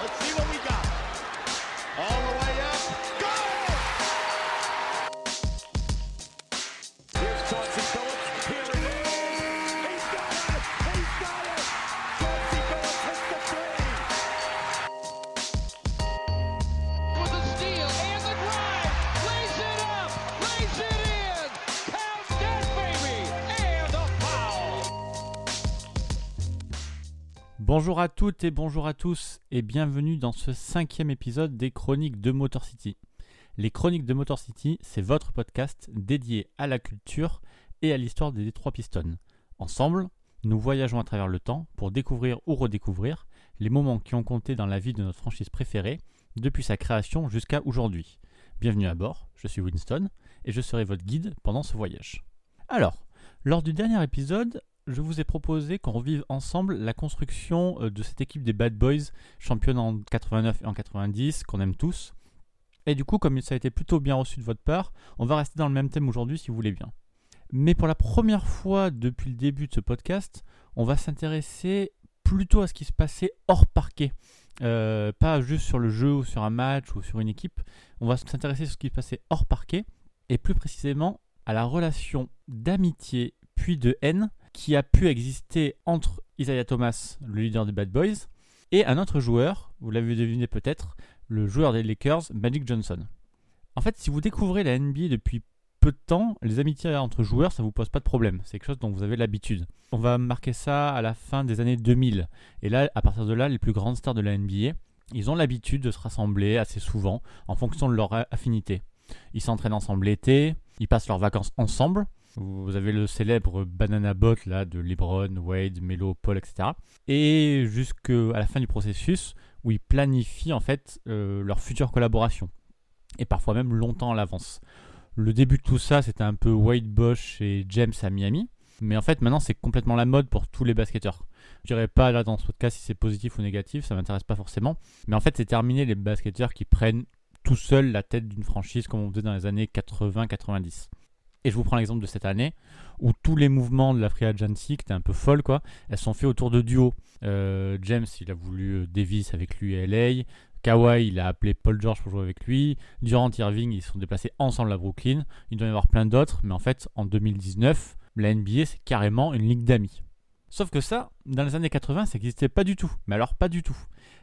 Let's see what Bonjour à toutes et bonjour à tous et bienvenue dans ce cinquième épisode des Chroniques de Motor City. Les Chroniques de Motor City, c'est votre podcast dédié à la culture et à l'histoire des Détroit Pistons. Ensemble, nous voyageons à travers le temps pour découvrir ou redécouvrir les moments qui ont compté dans la vie de notre franchise préférée depuis sa création jusqu'à aujourd'hui. Bienvenue à bord, je suis Winston et je serai votre guide pendant ce voyage. Alors, lors du dernier épisode, je vous ai proposé qu'on revive ensemble la construction euh, de cette équipe des Bad Boys, championne en 89 et en 90, qu'on aime tous. Et du coup, comme ça a été plutôt bien reçu de votre part, on va rester dans le même thème aujourd'hui si vous voulez bien. Mais pour la première fois depuis le début de ce podcast, on va s'intéresser plutôt à ce qui se passait hors parquet. Euh, pas juste sur le jeu ou sur un match ou sur une équipe. On va s'intéresser sur ce qui se passait hors parquet et plus précisément à la relation d'amitié puis de haine qui a pu exister entre Isaiah Thomas, le leader des Bad Boys, et un autre joueur, vous l'avez deviné peut-être, le joueur des Lakers, Magic Johnson. En fait, si vous découvrez la NBA depuis peu de temps, les amitiés entre joueurs, ça vous pose pas de problème. C'est quelque chose dont vous avez l'habitude. On va marquer ça à la fin des années 2000. Et là, à partir de là, les plus grandes stars de la NBA, ils ont l'habitude de se rassembler assez souvent en fonction de leur affinité. Ils s'entraînent ensemble l'été, ils passent leurs vacances ensemble. Vous avez le célèbre Banana Boat là, de LeBron, Wade, Melo, Paul, etc. Et jusqu'à la fin du processus où ils planifient en fait euh, leur future collaboration. Et parfois même longtemps à l'avance. Le début de tout ça, c'était un peu Wade Bosch et James à Miami. Mais en fait, maintenant, c'est complètement la mode pour tous les basketteurs. Je dirais pas là dans ce podcast si c'est positif ou négatif, ça m'intéresse pas forcément. Mais en fait, c'est terminé les basketteurs qui prennent tout seuls la tête d'une franchise comme on faisait dans les années 80-90. Et je vous prends l'exemple de cette année où tous les mouvements de la free agency, qui étaient un peu folles, quoi, elles sont faits autour de duos. Euh, James, il a voulu euh, Davis avec lui à LA. Kawhi, il a appelé Paul George pour jouer avec lui. Durant Irving, ils sont déplacés ensemble à Brooklyn. Il doit y avoir plein d'autres, mais en fait, en 2019, la NBA, c'est carrément une ligue d'amis. Sauf que ça, dans les années 80, ça n'existait pas du tout. Mais alors, pas du tout.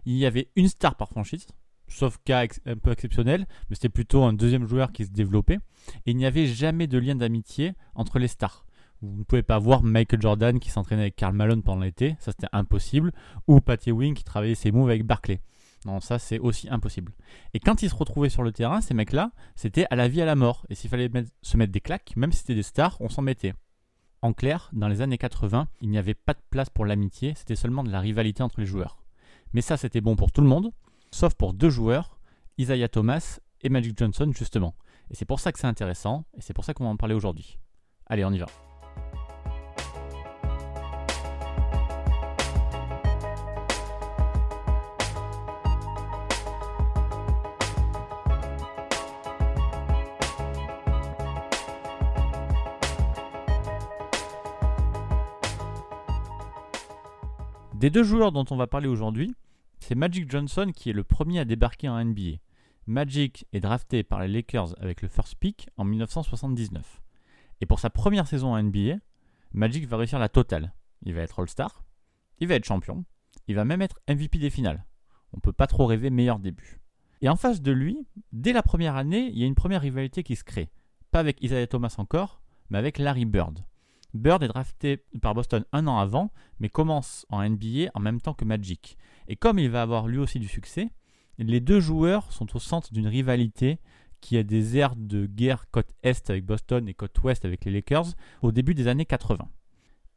Il y avait une star par franchise, sauf cas un peu exceptionnel, mais c'était plutôt un deuxième joueur qui se développait. Et il n'y avait jamais de lien d'amitié entre les stars. Vous ne pouvez pas voir Michael Jordan qui s'entraînait avec Karl Malone pendant l'été, ça c'était impossible, ou Patty Wing qui travaillait ses moves avec Barclay. Non, ça c'est aussi impossible. Et quand ils se retrouvaient sur le terrain, ces mecs-là, c'était à la vie à la mort. Et s'il fallait se mettre des claques, même si c'était des stars, on s'en mettait. En clair, dans les années 80, il n'y avait pas de place pour l'amitié, c'était seulement de la rivalité entre les joueurs. Mais ça, c'était bon pour tout le monde, sauf pour deux joueurs, Isaiah Thomas et Magic Johnson, justement. Et c'est pour ça que c'est intéressant, et c'est pour ça qu'on va en parler aujourd'hui. Allez, on y va. Des deux joueurs dont on va parler aujourd'hui, c'est Magic Johnson qui est le premier à débarquer en NBA. Magic est drafté par les Lakers avec le first pick en 1979. Et pour sa première saison en NBA, Magic va réussir la totale. Il va être All-Star, il va être champion, il va même être MVP des finales. On peut pas trop rêver meilleur début. Et en face de lui, dès la première année, il y a une première rivalité qui se crée. Pas avec Isaiah Thomas encore, mais avec Larry Bird. Bird est drafté par Boston un an avant, mais commence en NBA en même temps que Magic. Et comme il va avoir lui aussi du succès, les deux joueurs sont au centre d'une rivalité qui a des airs de guerre côte Est avec Boston et côte Ouest avec les Lakers au début des années 80.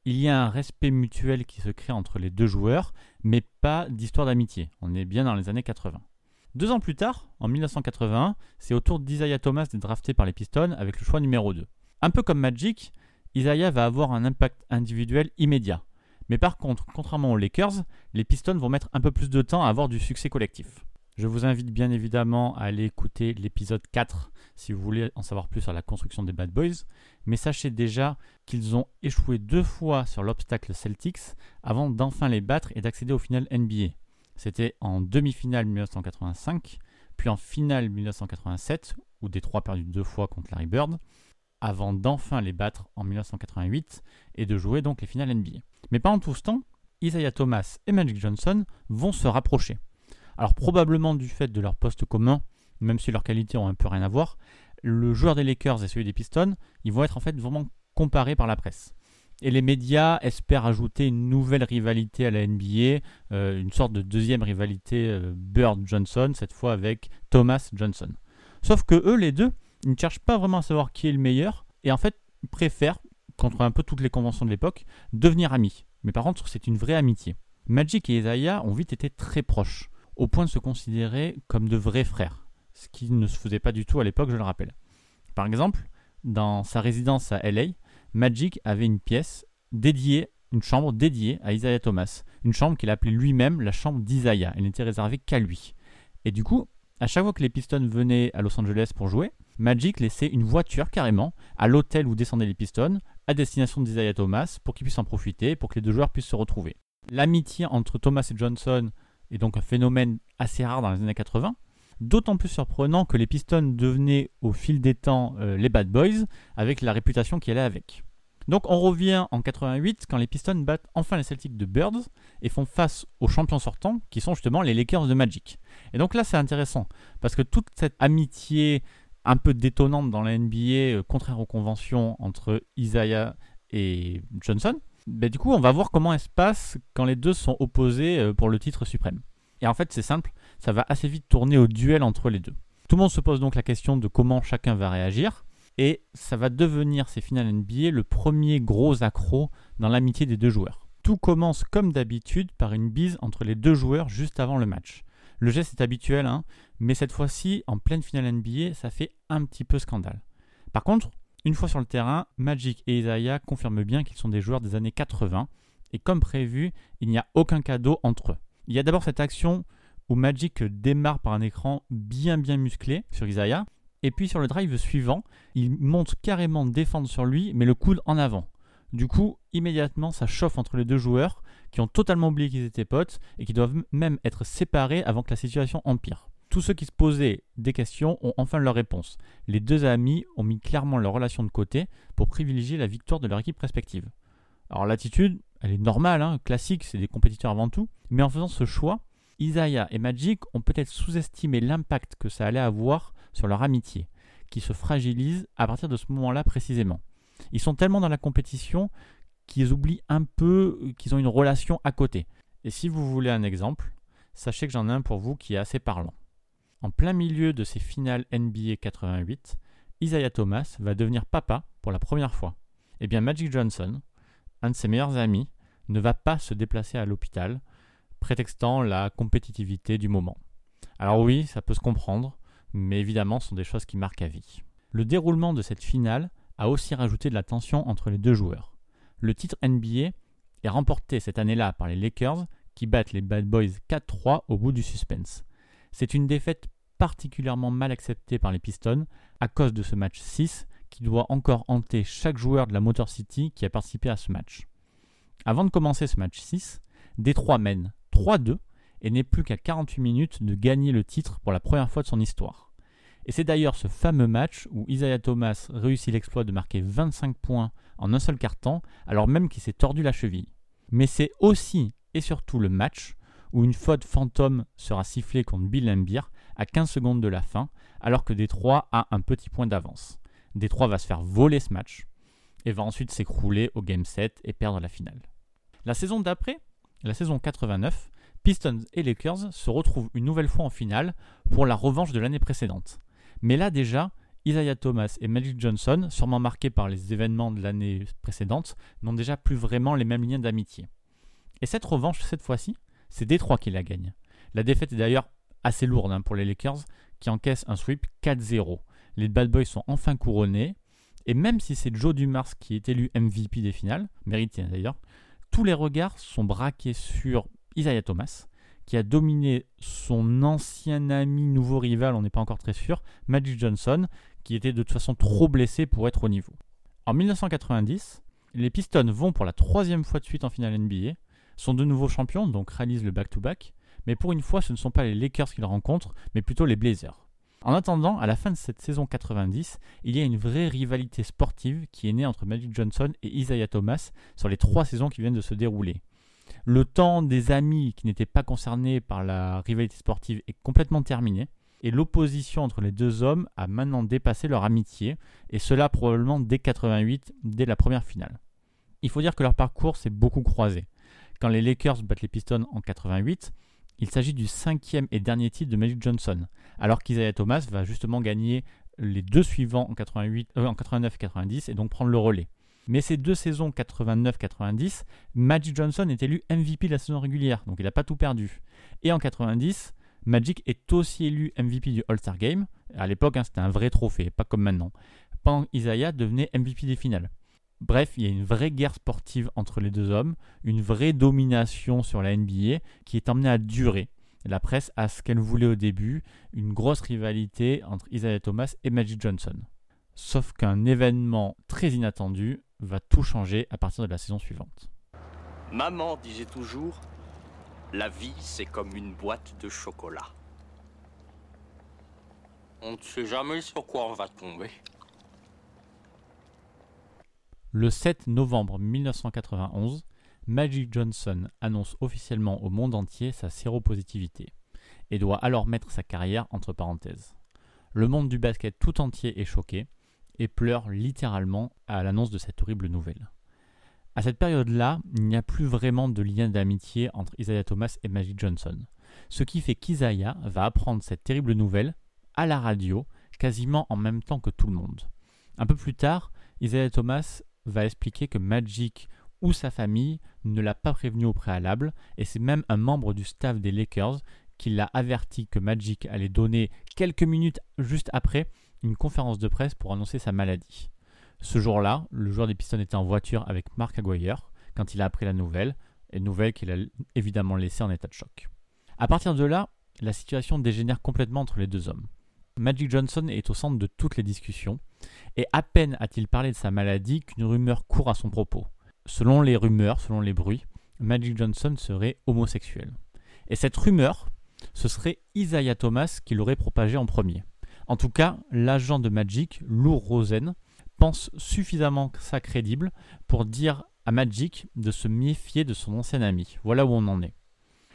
Il y a un respect mutuel qui se crée entre les deux joueurs, mais pas d'histoire d'amitié. On est bien dans les années 80. Deux ans plus tard, en 1981, c'est au tour d'Isaiah Thomas d'être drafté par les Pistons avec le choix numéro 2. Un peu comme Magic, Isaiah va avoir un impact individuel immédiat. Mais par contre, contrairement aux Lakers, les Pistons vont mettre un peu plus de temps à avoir du succès collectif. Je vous invite bien évidemment à aller écouter l'épisode 4 si vous voulez en savoir plus sur la construction des Bad Boys, mais sachez déjà qu'ils ont échoué deux fois sur l'obstacle Celtics avant d'enfin les battre et d'accéder au final NBA. C'était en demi-finale 1985, puis en finale 1987, où Détroit perdu deux fois contre Larry Bird, avant d'enfin les battre en 1988 et de jouer donc les finales NBA. Mais pendant tout ce temps, Isaiah Thomas et Magic Johnson vont se rapprocher. Alors probablement du fait de leur poste commun, même si leurs qualités ont un peu rien à voir, le joueur des Lakers et celui des Pistons, ils vont être en fait vraiment comparés par la presse. Et les médias espèrent ajouter une nouvelle rivalité à la NBA, euh, une sorte de deuxième rivalité euh, Bird-Johnson, cette fois avec Thomas Johnson. Sauf que eux, les deux, ne cherchent pas vraiment à savoir qui est le meilleur, et en fait, ils préfèrent, contre un peu toutes les conventions de l'époque, devenir amis. Mais par contre, c'est une vraie amitié. Magic et Isaiah ont vite été très proches, au point de se considérer comme de vrais frères, ce qui ne se faisait pas du tout à l'époque, je le rappelle. Par exemple, dans sa résidence à LA, Magic avait une pièce dédiée, une chambre dédiée à Isaiah Thomas, une chambre qu'il appelait lui-même la chambre d'Isaiah, elle n'était réservée qu'à lui. Et du coup, à chaque fois que les Pistons venaient à Los Angeles pour jouer, Magic laissait une voiture carrément à l'hôtel où descendaient les Pistons, à destination d'Isaiah Thomas, pour qu'il puisse en profiter, pour que les deux joueurs puissent se retrouver. L'amitié entre Thomas et Johnson est donc un phénomène assez rare dans les années 80, d'autant plus surprenant que les Pistons devenaient au fil des temps euh, les Bad Boys, avec la réputation qui allait avec. Donc on revient en 88 quand les Pistons battent enfin les Celtics de Birds et font face aux champions sortants qui sont justement les Lakers de Magic. Et donc là c'est intéressant parce que toute cette amitié un peu détonnante dans la NBA, euh, contraire aux conventions entre Isaiah et Johnson, ben, du coup on va voir comment elle se passe quand les deux sont opposés euh, pour le titre suprême. Et en fait c'est simple, ça va assez vite tourner au duel entre les deux. Tout le monde se pose donc la question de comment chacun va réagir. Et ça va devenir ces finales NBA le premier gros accro dans l'amitié des deux joueurs. Tout commence comme d'habitude par une bise entre les deux joueurs juste avant le match. Le geste est habituel, hein, mais cette fois-ci, en pleine finale NBA, ça fait un petit peu scandale. Par contre, une fois sur le terrain, Magic et Isaiah confirment bien qu'ils sont des joueurs des années 80, et comme prévu, il n'y a aucun cadeau entre eux. Il y a d'abord cette action où Magic démarre par un écran bien bien musclé sur Isaiah, et puis sur le drive suivant, il monte carrément défendre sur lui, mais le coude en avant. Du coup, immédiatement, ça chauffe entre les deux joueurs qui ont totalement oublié qu'ils étaient potes et qui doivent même être séparés avant que la situation empire. Tous ceux qui se posaient des questions ont enfin leur réponse. Les deux amis ont mis clairement leur relation de côté pour privilégier la victoire de leur équipe respective. Alors l'attitude, elle est normale, hein, classique, c'est des compétiteurs avant tout, mais en faisant ce choix, Isaiah et Magic ont peut-être sous-estimé l'impact que ça allait avoir sur leur amitié, qui se fragilise à partir de ce moment-là précisément. Ils sont tellement dans la compétition qu'ils oublient un peu qu'ils ont une relation à côté. Et si vous voulez un exemple, sachez que j'en ai un pour vous qui est assez parlant. En plein milieu de ces finales NBA 88, Isaiah Thomas va devenir papa pour la première fois. Eh bien Magic Johnson, un de ses meilleurs amis, ne va pas se déplacer à l'hôpital, prétextant la compétitivité du moment. Alors oui, ça peut se comprendre, mais évidemment ce sont des choses qui marquent à vie. Le déroulement de cette finale a aussi rajouté de la tension entre les deux joueurs. Le titre NBA est remporté cette année-là par les Lakers qui battent les Bad Boys 4-3 au bout du suspense. C'est une défaite particulièrement mal acceptée par les Pistons à cause de ce match 6 qui doit encore hanter chaque joueur de la Motor City qui a participé à ce match. Avant de commencer ce match 6, Détroit mène 3-2 et n'est plus qu'à 48 minutes de gagner le titre pour la première fois de son histoire. Et c'est d'ailleurs ce fameux match où Isaiah Thomas réussit l'exploit de marquer 25 points en un seul carton, alors même qu'il s'est tordu la cheville. Mais c'est aussi et surtout le match où une faute fantôme sera sifflée contre Bill Lambier à 15 secondes de la fin, alors que Détroit a un petit point d'avance. Détroit va se faire voler ce match et va ensuite s'écrouler au Game 7 et perdre la finale. La saison d'après, la saison 89, Pistons et Lakers se retrouvent une nouvelle fois en finale pour la revanche de l'année précédente. Mais là déjà, Isaiah Thomas et Magic Johnson, sûrement marqués par les événements de l'année précédente, n'ont déjà plus vraiment les mêmes liens d'amitié. Et cette revanche, cette fois-ci, c'est Détroit qui la gagne. La défaite est d'ailleurs assez lourde hein, pour les Lakers, qui encaissent un sweep 4-0. Les Bad Boys sont enfin couronnés, et même si c'est Joe Dumars qui est élu MVP des finales, mérité d'ailleurs, tous les regards sont braqués sur Isaiah Thomas, qui a dominé son ancien ami, nouveau rival, on n'est pas encore très sûr, Magic Johnson, qui était de toute façon trop blessé pour être au niveau. En 1990, les Pistons vont pour la troisième fois de suite en finale NBA, sont de nouveaux champions, donc réalisent le back-to-back, mais pour une fois ce ne sont pas les Lakers qu'il rencontre, mais plutôt les Blazers. En attendant, à la fin de cette saison 90, il y a une vraie rivalité sportive qui est née entre Magic Johnson et Isaiah Thomas sur les trois saisons qui viennent de se dérouler. Le temps des amis qui n'étaient pas concernés par la rivalité sportive est complètement terminé, et l'opposition entre les deux hommes a maintenant dépassé leur amitié, et cela probablement dès 88, dès la première finale. Il faut dire que leur parcours s'est beaucoup croisé. Quand les Lakers battent les Pistons en 88, il s'agit du cinquième et dernier titre de Magic Johnson, alors qu'Isaiah Thomas va justement gagner les deux suivants en, 88, euh, en 89 et 90 et donc prendre le relais. Mais ces deux saisons 89-90, Magic Johnson est élu MVP de la saison régulière, donc il n'a pas tout perdu. Et en 90, Magic est aussi élu MVP du All-Star Game. À l'époque, hein, c'était un vrai trophée, pas comme maintenant. Pendant Isaiah devenait MVP des finales. Bref, il y a une vraie guerre sportive entre les deux hommes, une vraie domination sur la NBA qui est emmenée à durer. La presse a ce qu'elle voulait au début, une grosse rivalité entre Isaiah Thomas et Magic Johnson. Sauf qu'un événement très inattendu va tout changer à partir de la saison suivante. Maman disait toujours, la vie c'est comme une boîte de chocolat. On ne sait jamais sur quoi on va tomber. Le 7 novembre 1991, Magic Johnson annonce officiellement au monde entier sa séropositivité et doit alors mettre sa carrière entre parenthèses. Le monde du basket tout entier est choqué et pleure littéralement à l'annonce de cette horrible nouvelle. À cette période-là, il n'y a plus vraiment de lien d'amitié entre Isaiah Thomas et Magic Johnson, ce qui fait qu'Isaiah va apprendre cette terrible nouvelle à la radio quasiment en même temps que tout le monde. Un peu plus tard, Isaiah Thomas va expliquer que Magic ou sa famille ne l'a pas prévenu au préalable, et c'est même un membre du staff des Lakers qui l'a averti que Magic allait donner quelques minutes juste après une conférence de presse pour annoncer sa maladie. Ce jour-là, le joueur des Pistons était en voiture avec Mark Aguirre quand il a appris la nouvelle, et nouvelle qu'il a évidemment laissée en état de choc. À partir de là, la situation dégénère complètement entre les deux hommes. Magic Johnson est au centre de toutes les discussions, et à peine a-t-il parlé de sa maladie qu'une rumeur court à son propos. Selon les rumeurs, selon les bruits, Magic Johnson serait homosexuel. Et cette rumeur, ce serait Isaiah Thomas qui l'aurait propagée en premier. En tout cas, l'agent de Magic, Lou Rosen, pense suffisamment ça crédible pour dire à Magic de se méfier de son ancien ami. Voilà où on en est.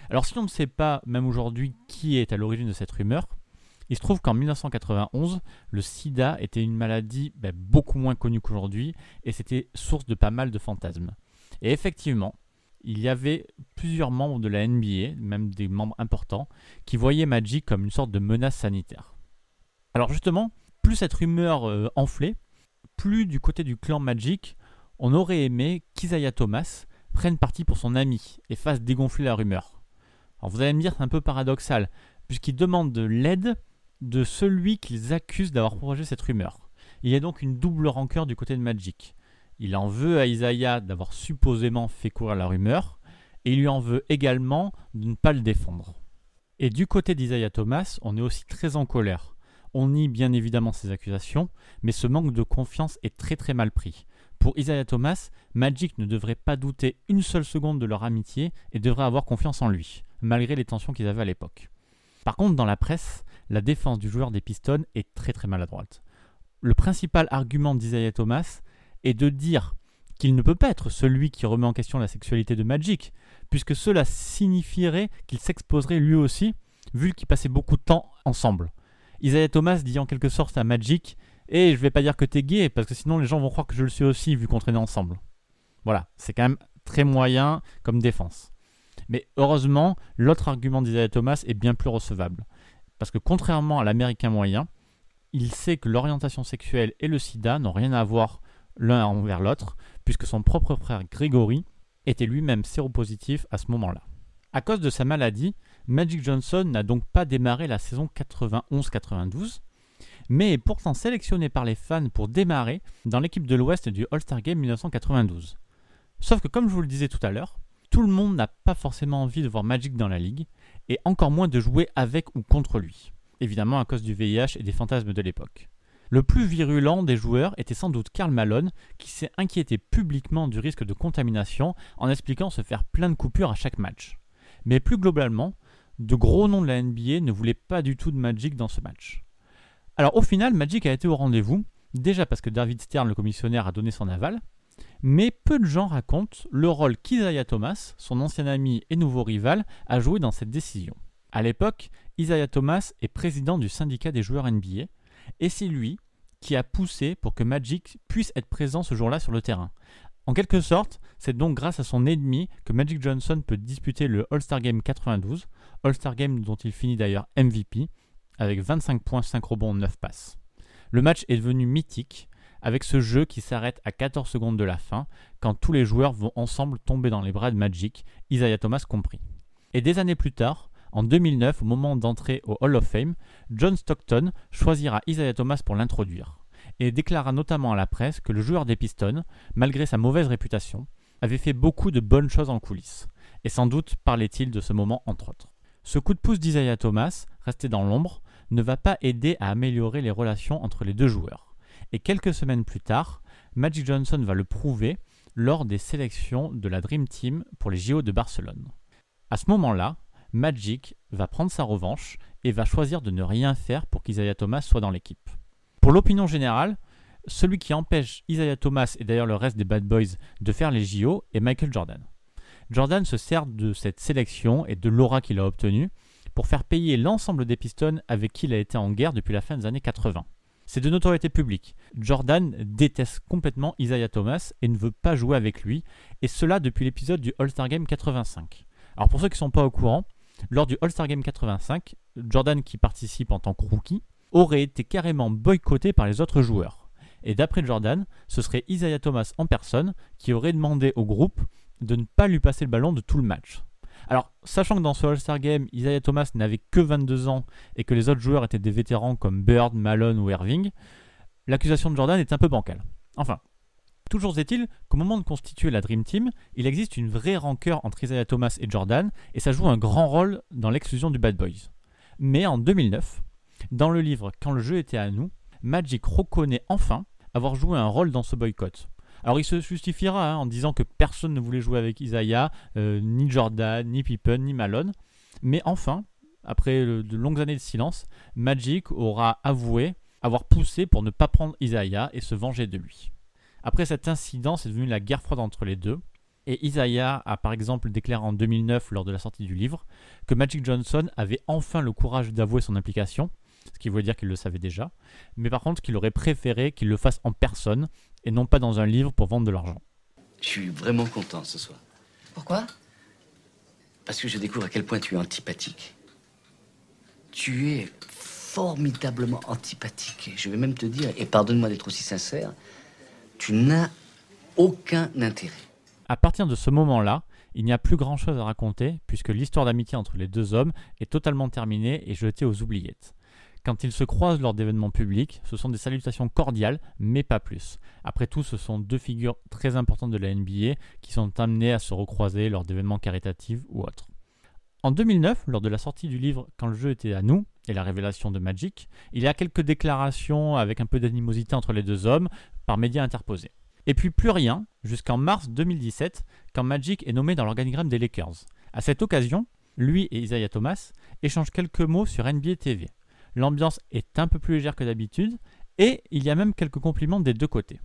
Alors si on ne sait pas, même aujourd'hui, qui est à l'origine de cette rumeur, il se trouve qu'en 1991, le sida était une maladie ben, beaucoup moins connue qu'aujourd'hui et c'était source de pas mal de fantasmes. Et effectivement, il y avait plusieurs membres de la NBA, même des membres importants, qui voyaient Magic comme une sorte de menace sanitaire. Alors justement, plus cette rumeur euh, enflait, plus du côté du clan Magic, on aurait aimé qu'Isaiah Thomas prenne parti pour son ami et fasse dégonfler la rumeur. Alors vous allez me dire, c'est un peu paradoxal, puisqu'il demande de l'aide de celui qu'ils accusent d'avoir propagé cette rumeur. Il y a donc une double rancœur du côté de Magic. Il en veut à Isaiah d'avoir supposément fait courir la rumeur, et il lui en veut également de ne pas le défendre. Et du côté d'Isaiah Thomas, on est aussi très en colère. On nie bien évidemment ces accusations, mais ce manque de confiance est très très mal pris. Pour Isaiah Thomas, Magic ne devrait pas douter une seule seconde de leur amitié et devrait avoir confiance en lui, malgré les tensions qu'ils avaient à l'époque. Par contre, dans la presse, la défense du joueur des Pistons est très très maladroite. Le principal argument d'Isaiah Thomas est de dire qu'il ne peut pas être celui qui remet en question la sexualité de Magic, puisque cela signifierait qu'il s'exposerait lui aussi, vu qu'ils passaient beaucoup de temps ensemble. Isaiah Thomas dit en quelque sorte à Magic Et je vais pas dire que t'es gay, parce que sinon les gens vont croire que je le suis aussi, vu qu'on traînait ensemble. Voilà, c'est quand même très moyen comme défense. Mais heureusement, l'autre argument d'Isaiah Thomas est bien plus recevable. Parce que contrairement à l'américain moyen, il sait que l'orientation sexuelle et le sida n'ont rien à voir l'un envers l'autre, puisque son propre frère Grégory était lui-même séropositif à ce moment-là. À cause de sa maladie, Magic Johnson n'a donc pas démarré la saison 91-92, mais est pourtant sélectionné par les fans pour démarrer dans l'équipe de l'Ouest du All-Star Game 1992. Sauf que comme je vous le disais tout à l'heure, tout le monde n'a pas forcément envie de voir Magic dans la ligue, et encore moins de jouer avec ou contre lui, évidemment à cause du VIH et des fantasmes de l'époque. Le plus virulent des joueurs était sans doute Karl Malone, qui s'est inquiété publiquement du risque de contamination en expliquant se faire plein de coupures à chaque match. Mais plus globalement, de gros noms de la NBA ne voulaient pas du tout de Magic dans ce match. Alors au final, Magic a été au rendez-vous, déjà parce que David Stern, le commissionnaire, a donné son aval, mais peu de gens racontent le rôle qu'Isaiah Thomas, son ancien ami et nouveau rival, a joué dans cette décision. À l'époque, Isaiah Thomas est président du syndicat des joueurs NBA, et c'est lui qui a poussé pour que Magic puisse être présent ce jour-là sur le terrain. En quelque sorte, c'est donc grâce à son ennemi que Magic Johnson peut disputer le All-Star Game 92, All-Star Game dont il finit d'ailleurs MVP, avec 25 points, 5 rebonds, 9 passes. Le match est devenu mythique, avec ce jeu qui s'arrête à 14 secondes de la fin, quand tous les joueurs vont ensemble tomber dans les bras de Magic, Isaiah Thomas compris. Et des années plus tard, en 2009, au moment d'entrer au Hall of Fame, John Stockton choisira Isaiah Thomas pour l'introduire, et déclara notamment à la presse que le joueur des Pistons, malgré sa mauvaise réputation, avait fait beaucoup de bonnes choses en coulisses, et sans doute parlait-il de ce moment entre autres. Ce coup de pouce d'Isaiah Thomas, resté dans l'ombre, ne va pas aider à améliorer les relations entre les deux joueurs. Et quelques semaines plus tard, Magic Johnson va le prouver lors des sélections de la Dream Team pour les JO de Barcelone. À ce moment-là, Magic va prendre sa revanche et va choisir de ne rien faire pour qu'Isaiah Thomas soit dans l'équipe. Pour l'opinion générale, celui qui empêche Isaiah Thomas et d'ailleurs le reste des Bad Boys de faire les JO est Michael Jordan. Jordan se sert de cette sélection et de l'aura qu'il a obtenue pour faire payer l'ensemble des Pistons avec qui il a été en guerre depuis la fin des années 80. C'est de notoriété publique. Jordan déteste complètement Isaiah Thomas et ne veut pas jouer avec lui, et cela depuis l'épisode du All-Star Game 85. Alors pour ceux qui ne sont pas au courant, lors du All-Star Game 85, Jordan qui participe en tant que rookie aurait été carrément boycotté par les autres joueurs. Et d'après Jordan, ce serait Isaiah Thomas en personne qui aurait demandé au groupe de ne pas lui passer le ballon de tout le match. Alors, sachant que dans ce All-Star Game, Isaiah Thomas n'avait que 22 ans et que les autres joueurs étaient des vétérans comme Bird, Malone ou Irving, l'accusation de Jordan est un peu bancale. Enfin, toujours est-il qu'au moment de constituer la Dream Team, il existe une vraie rancœur entre Isaiah Thomas et Jordan et ça joue un grand rôle dans l'exclusion du Bad Boys. Mais en 2009, dans le livre Quand le jeu était à nous, Magic reconnaît enfin avoir joué un rôle dans ce boycott. Alors il se justifiera hein, en disant que personne ne voulait jouer avec Isaiah, euh, ni Jordan, ni Pippen, ni Malone. Mais enfin, après de longues années de silence, Magic aura avoué avoir poussé pour ne pas prendre Isaiah et se venger de lui. Après cet incident, c'est devenu la guerre froide entre les deux. Et Isaiah a par exemple déclaré en 2009 lors de la sortie du livre que Magic Johnson avait enfin le courage d'avouer son implication, qui voulait dire qu'il le savait déjà, mais par contre qu'il aurait préféré qu'il le fasse en personne et non pas dans un livre pour vendre de l'argent. Je suis vraiment content ce soir. Pourquoi? Parce que je découvre à quel point tu es antipathique. Tu es formidablement antipathique. Je vais même te dire, et pardonne-moi d'être aussi sincère, tu n'as aucun intérêt. À partir de ce moment-là, il n'y a plus grand-chose à raconter puisque l'histoire d'amitié entre les deux hommes est totalement terminée et jetée aux oubliettes. Quand ils se croisent lors d'événements publics, ce sont des salutations cordiales, mais pas plus. Après tout, ce sont deux figures très importantes de la NBA qui sont amenées à se recroiser lors d'événements caritatifs ou autres. En 2009, lors de la sortie du livre Quand le jeu était à nous et la révélation de Magic, il y a quelques déclarations avec un peu d'animosité entre les deux hommes par médias interposés. Et puis plus rien jusqu'en mars 2017 quand Magic est nommé dans l'organigramme des Lakers. À cette occasion, lui et Isaiah Thomas échangent quelques mots sur NBA TV. L'ambiance est un peu plus légère que d'habitude et il y a même quelques compliments des deux côtés.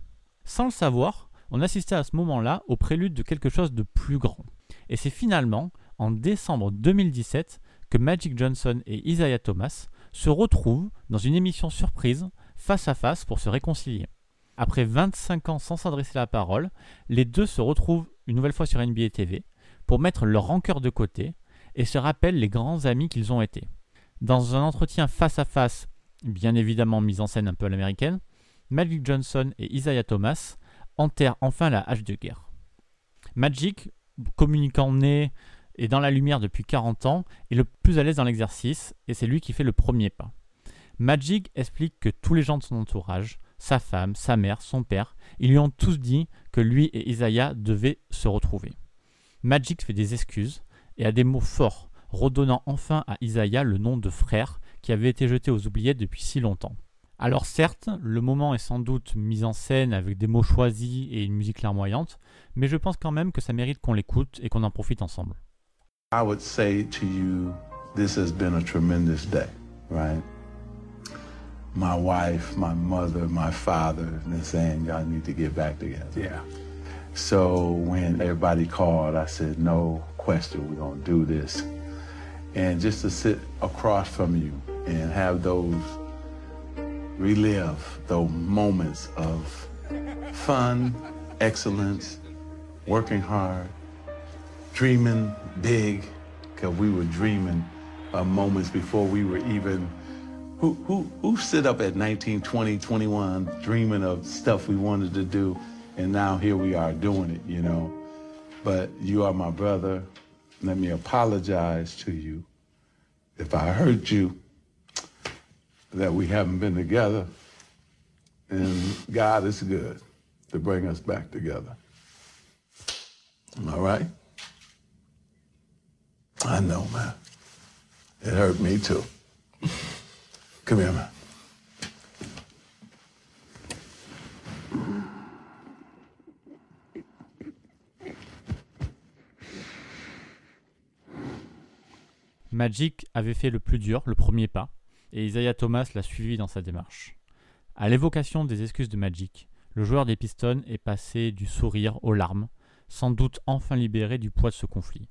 Sans le savoir, on assistait à ce moment-là au prélude de quelque chose de plus grand. Et c'est finalement en décembre 2017 que Magic Johnson et Isaiah Thomas se retrouvent dans une émission surprise face à face pour se réconcilier. Après 25 ans sans s'adresser la parole, les deux se retrouvent une nouvelle fois sur NBA TV pour mettre leur rancœur de côté et se rappellent les grands amis qu'ils ont été. Dans un entretien face à face, bien évidemment mis en scène un peu à l'américaine, Magic Johnson et Isaiah Thomas enterrent enfin la hache de guerre. Magic, communiquant né et dans la lumière depuis 40 ans, est le plus à l'aise dans l'exercice et c'est lui qui fait le premier pas. Magic explique que tous les gens de son entourage, sa femme, sa mère, son père, ils lui ont tous dit que lui et Isaiah devaient se retrouver. Magic fait des excuses et a des mots forts, redonnant enfin à Isaiah le nom de frère qui avait été jeté aux oubliettes depuis si longtemps. Alors certes, le moment est sans doute mis en scène avec des mots choisis et une musique larmoyante, mais je pense quand même que ça mérite qu'on l'écoute et qu'on en profite ensemble. I would say to you this has been a tremendous day, right? My wife, my mother, my father, been saying y'all need to get back together. Yeah. So when everybody called, I said, no question, we're gonna do this. And just to sit across from you and have those, relive those moments of fun, excellence, working hard, dreaming big, because we were dreaming of moments before we were even, who, who, who sit up at 19, 20, 21 dreaming of stuff we wanted to do, and now here we are doing it, you know. But you are my brother. Let me apologize to you if I hurt you that we haven't been together. And God is good to bring us back together. All right? I know, man. It hurt me too. Come here, man. Magic avait fait le plus dur, le premier pas, et Isaiah Thomas l'a suivi dans sa démarche. À l'évocation des excuses de Magic, le joueur des Pistons est passé du sourire aux larmes, sans doute enfin libéré du poids de ce conflit.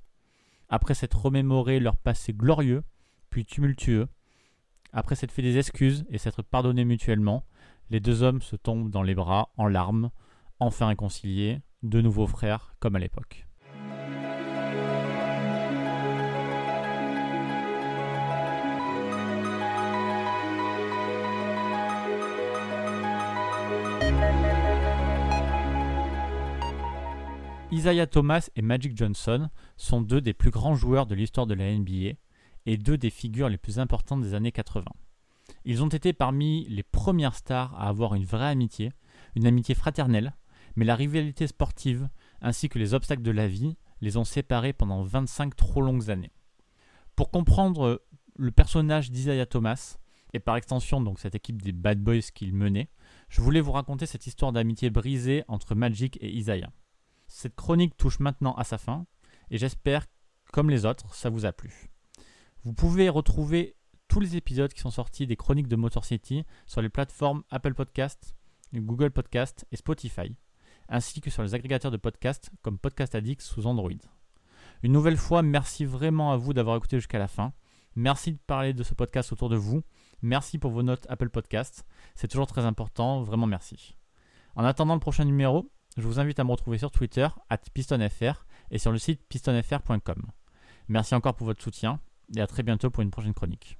Après s'être remémoré leur passé glorieux, puis tumultueux, après s'être fait des excuses et s'être pardonnés mutuellement, les deux hommes se tombent dans les bras en larmes, enfin réconciliés, de nouveaux frères comme à l'époque. Isaiah Thomas et Magic Johnson sont deux des plus grands joueurs de l'histoire de la NBA et deux des figures les plus importantes des années 80. Ils ont été parmi les premières stars à avoir une vraie amitié, une amitié fraternelle, mais la rivalité sportive ainsi que les obstacles de la vie les ont séparés pendant 25 trop longues années. Pour comprendre le personnage d'Isaiah Thomas, et par extension donc cette équipe des Bad Boys qu'il menait, je voulais vous raconter cette histoire d'amitié brisée entre Magic et Isaiah. Cette chronique touche maintenant à sa fin et j'espère, comme les autres, ça vous a plu. Vous pouvez retrouver tous les épisodes qui sont sortis des chroniques de Motor City sur les plateformes Apple Podcast, Google Podcast et Spotify, ainsi que sur les agrégateurs de podcasts comme Podcast Addict sous Android. Une nouvelle fois, merci vraiment à vous d'avoir écouté jusqu'à la fin. Merci de parler de ce podcast autour de vous. Merci pour vos notes Apple Podcast. C'est toujours très important. Vraiment merci. En attendant le prochain numéro, je vous invite à me retrouver sur Twitter, at pistonfr, et sur le site pistonfr.com. Merci encore pour votre soutien, et à très bientôt pour une prochaine chronique.